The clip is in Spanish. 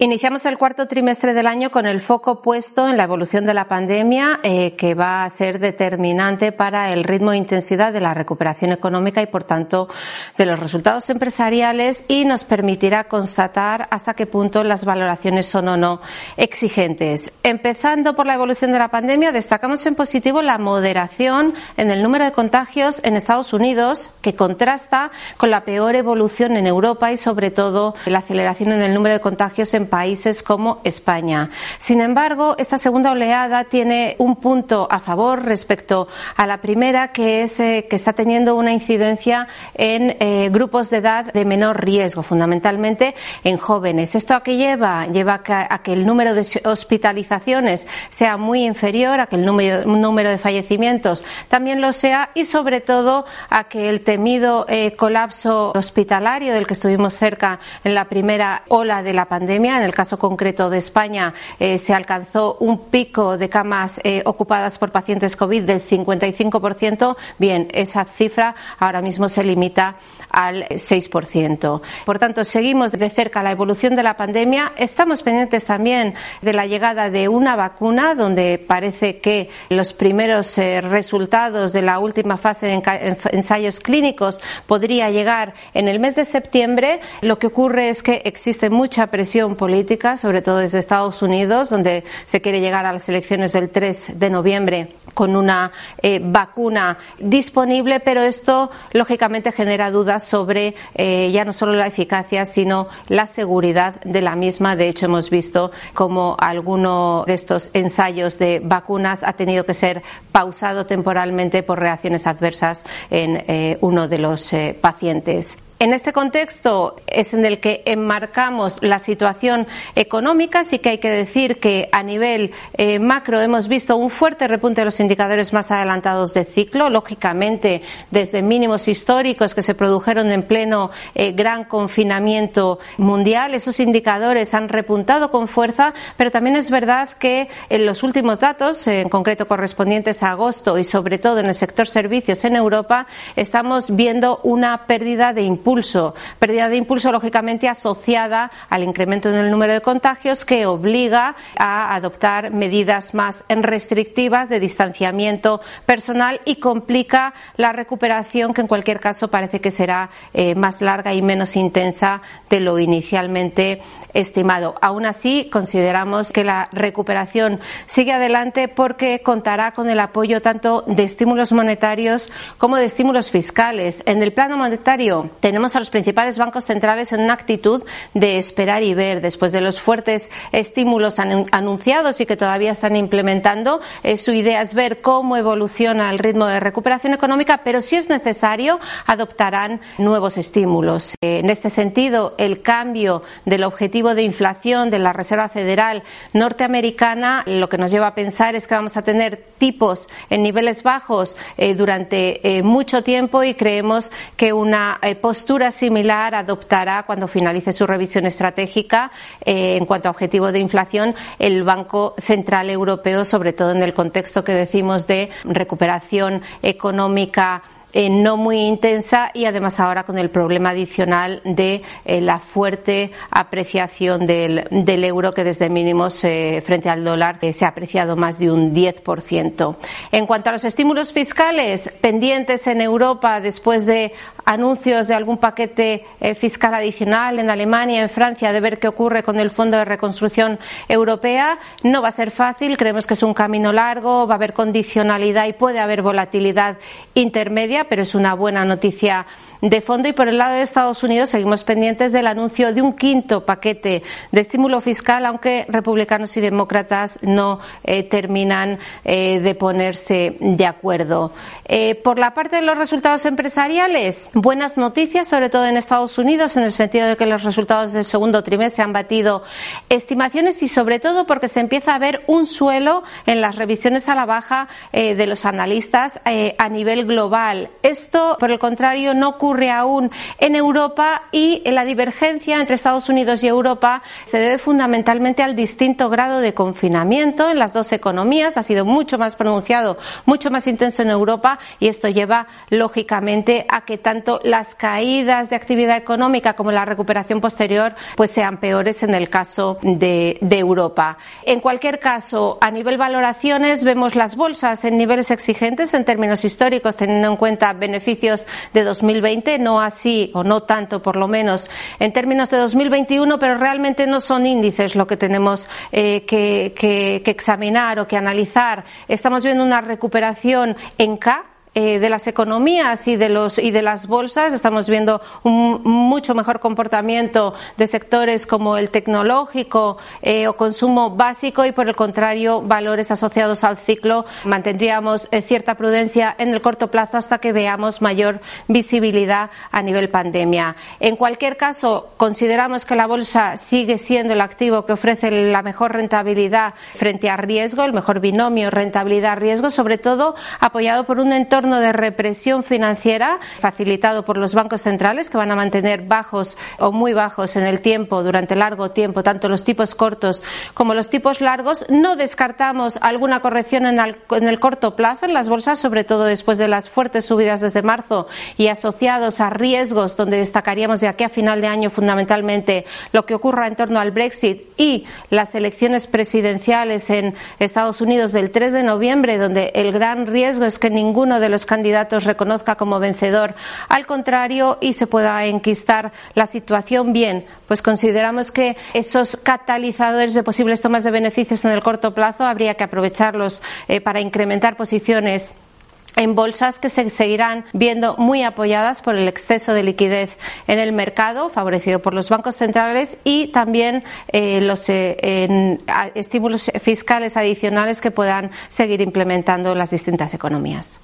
Iniciamos el cuarto trimestre del año con el foco puesto en la evolución de la pandemia, eh, que va a ser determinante para el ritmo e intensidad de la recuperación económica y, por tanto, de los resultados empresariales y nos permitirá constatar hasta qué punto las valoraciones son o no exigentes. Empezando por la evolución de la pandemia, destacamos en positivo la moderación en el número de contagios en Estados Unidos, que contrasta con la peor evolución en Europa y, sobre todo, la aceleración en el número de contagios en países como España. Sin embargo, esta segunda oleada tiene un punto a favor respecto a la primera, que es eh, que está teniendo una incidencia en eh, grupos de edad de menor riesgo, fundamentalmente en jóvenes. ¿Esto a qué lleva? Lleva a que, el número de hospitalizaciones sea muy inferior, a que el número, de fallecimientos también lo sea y, sobre todo, a que el temido eh, colapso hospitalario del que estuvimos cerca en la primera ola de la pandemia en el caso concreto de España, eh, se alcanzó un pico de camas eh, ocupadas por pacientes COVID del 55%. Bien, esa cifra ahora mismo se limita al 6%. Por tanto, seguimos de cerca la evolución de la pandemia. Estamos pendientes también de la llegada de una vacuna, donde parece que los primeros eh, resultados de la última fase de ensayos clínicos podría llegar en el mes de septiembre. Lo que ocurre es que existe mucha presión por política, sobre todo desde Estados Unidos, donde se quiere llegar a las elecciones del 3 de noviembre con una eh, vacuna disponible, pero esto lógicamente genera dudas sobre eh, ya no solo la eficacia, sino la seguridad de la misma. De hecho, hemos visto cómo alguno de estos ensayos de vacunas ha tenido que ser pausado temporalmente por reacciones adversas en eh, uno de los pacientes. En este contexto es en el que enmarcamos la situación económica. Sí que hay que decir que a nivel eh, macro hemos visto un fuerte repunte de los indicadores más adelantados de ciclo, lógicamente desde mínimos históricos que se produjeron en pleno eh, gran confinamiento mundial. Esos indicadores han repuntado con fuerza, pero también es verdad que en los últimos datos, en concreto correspondientes a agosto y sobre todo en el sector servicios en Europa, estamos viendo una pérdida de impulso impulso, pérdida de impulso lógicamente asociada al incremento en el número de contagios que obliga a adoptar medidas más restrictivas de distanciamiento personal y complica la recuperación que en cualquier caso parece que será eh, más larga y menos intensa de lo inicialmente estimado. Aún así, consideramos que la recuperación sigue adelante porque contará con el apoyo tanto de estímulos monetarios como de estímulos fiscales. En el plano monetario tenemos tenemos a los principales bancos centrales en una actitud de esperar y ver. Después de los fuertes estímulos anunciados y que todavía están implementando, eh, su idea es ver cómo evoluciona el ritmo de recuperación económica, pero si es necesario, adoptarán nuevos estímulos. Eh, en este sentido, el cambio del objetivo de inflación de la Reserva Federal norteamericana lo que nos lleva a pensar es que vamos a tener tipos en niveles bajos eh, durante mucho tiempo y creemos que una postura postura similar adoptará cuando finalice su revisión estratégica eh, en cuanto a objetivo de inflación el Banco Central Europeo, sobre todo en el contexto que decimos de recuperación económica eh, no muy intensa y además ahora con el problema adicional de eh, la fuerte apreciación del, del, euro que desde mínimos eh, frente al dólar se ha apreciado más de un 10%. En cuanto a los estímulos fiscales pendientes en Europa después de anuncios de algún paquete fiscal adicional en Alemania, en Francia, de ver qué ocurre con el Fondo de Reconstrucción Europea, no va a ser fácil. Creemos que es un camino largo, va a haber condicionalidad y puede haber volatilidad intermedia pero es una buena noticia de fondo. Y por el lado de Estados Unidos seguimos pendientes del anuncio de un quinto paquete de estímulo fiscal, aunque republicanos y demócratas no eh, terminan eh, de ponerse de acuerdo. Eh, por la parte de los resultados empresariales, buenas noticias, sobre todo en Estados Unidos, en el sentido de que los resultados del segundo trimestre han batido estimaciones y sobre todo porque se empieza a ver un suelo en las revisiones a la baja de los analistas a nivel global. Esto, por el contrario, no ocurre aún en Europa y la divergencia entre Estados Unidos y Europa se debe fundamentalmente al distinto grado de confinamiento en las dos economías. Ha sido mucho más pronunciado, mucho más intenso en Europa y esto lleva, lógicamente, a que tanto las caídas de actividad económica como la recuperación posterior pues sean peores en el caso de, de Europa. En cualquier caso, a nivel valoraciones, vemos las bolsas en niveles exigentes en términos históricos, teniendo en cuenta beneficios de 2020, no así o no tanto por lo menos en términos de 2021, pero realmente no son índices lo que tenemos eh, que, que, que examinar o que analizar. Estamos viendo una recuperación en K eh, de las economías y de, los, y de las bolsas. Estamos viendo un mucho mejor comportamiento de sectores como el tecnológico eh, o consumo básico y, por el contrario, valores asociados al ciclo. Mantendríamos eh, cierta prudencia en el corto plazo hasta que veamos mayor visibilidad a nivel pandemia. En cualquier caso, consideramos que la bolsa sigue siendo el activo que ofrece la mejor rentabilidad frente a riesgo, el mejor binomio rentabilidad-riesgo, sobre todo apoyado por un entorno de represión financiera facilitado por los bancos centrales que van a mantener bajos o muy bajos en el tiempo, durante largo tiempo, tanto los tipos cortos como los tipos largos. No descartamos alguna corrección en el, corto plazo en las bolsas, sobre todo después de las fuertes subidas desde marzo y asociados a riesgos donde destacaríamos de aquí a final de año fundamentalmente lo que ocurra en torno al Brexit y las elecciones presidenciales en Estados Unidos del 3 de noviembre, donde el gran riesgo es que ninguno los candidatos reconozca como vencedor al contrario y se pueda enquistar la situación bien, pues consideramos que esos catalizadores de posibles tomas de beneficios en el corto plazo habría que aprovecharlos eh, para incrementar posiciones en bolsas que se seguirán viendo muy apoyadas por el exceso de liquidez en el mercado, favorecido por los bancos centrales y también eh, los eh, estímulos fiscales adicionales que puedan seguir implementando las distintas economías.